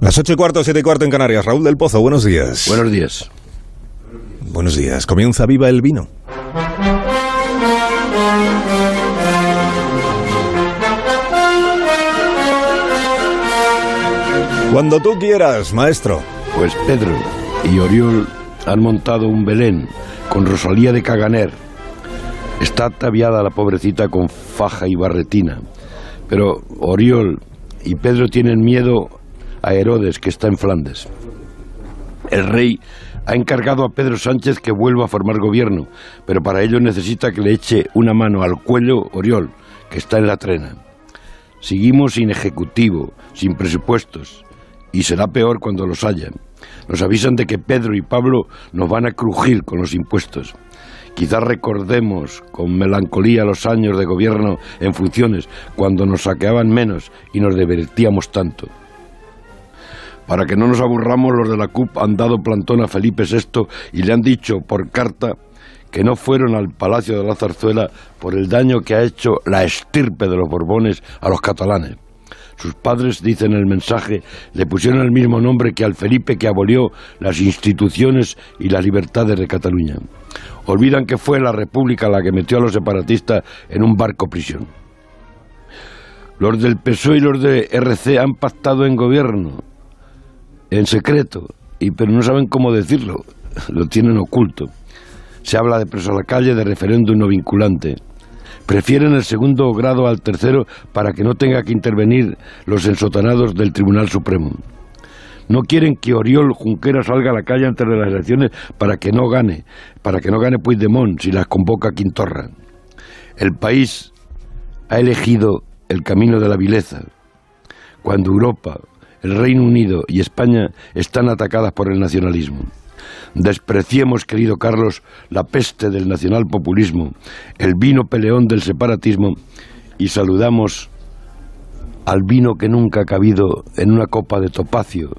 Las ocho y cuarto, siete y cuarto en Canarias. Raúl del Pozo, buenos días. Buenos días. Buenos días. Comienza Viva el Vino. Cuando tú quieras, maestro. Pues Pedro y Oriol han montado un Belén con Rosalía de Caganer. Está ataviada la pobrecita con faja y barretina. Pero Oriol y Pedro tienen miedo a Herodes, que está en Flandes. El rey ha encargado a Pedro Sánchez que vuelva a formar gobierno, pero para ello necesita que le eche una mano al cuello Oriol, que está en la trena. Seguimos sin ejecutivo, sin presupuestos, y será peor cuando los haya. Nos avisan de que Pedro y Pablo nos van a crujir con los impuestos. Quizás recordemos con melancolía los años de gobierno en funciones, cuando nos saqueaban menos y nos divertíamos tanto. Para que no nos aburramos, los de la CUP han dado plantón a Felipe VI y le han dicho por carta que no fueron al Palacio de la Zarzuela por el daño que ha hecho la estirpe de los Borbones a los catalanes. Sus padres, dicen el mensaje, le pusieron el mismo nombre que al Felipe que abolió las instituciones y las libertades de Cataluña. Olvidan que fue la República la que metió a los separatistas en un barco prisión. Los del PSOE y los de RC han pactado en gobierno, en secreto, y pero no saben cómo decirlo, lo tienen oculto. Se habla de preso a la calle, de referéndum no vinculante. Prefieren el segundo grado al tercero para que no tenga que intervenir los ensotanados del Tribunal Supremo. No quieren que Oriol Junquera salga a la calle antes de las elecciones para que no gane, para que no gane Puigdemont si las convoca Quintorra. El país ha elegido el camino de la vileza. Cuando Europa, el Reino Unido y España están atacadas por el nacionalismo. Despreciemos, querido Carlos, la peste del nacionalpopulismo, el vino peleón del separatismo y saludamos al vino que nunca ha cabido en una copa de topacio,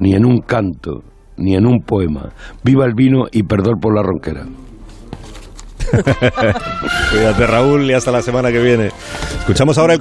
ni en un canto, ni en un poema. Viva el vino y perdón por la ronquera. Cuídate, Raúl, y hasta la semana que viene. Escuchamos ahora el comentario.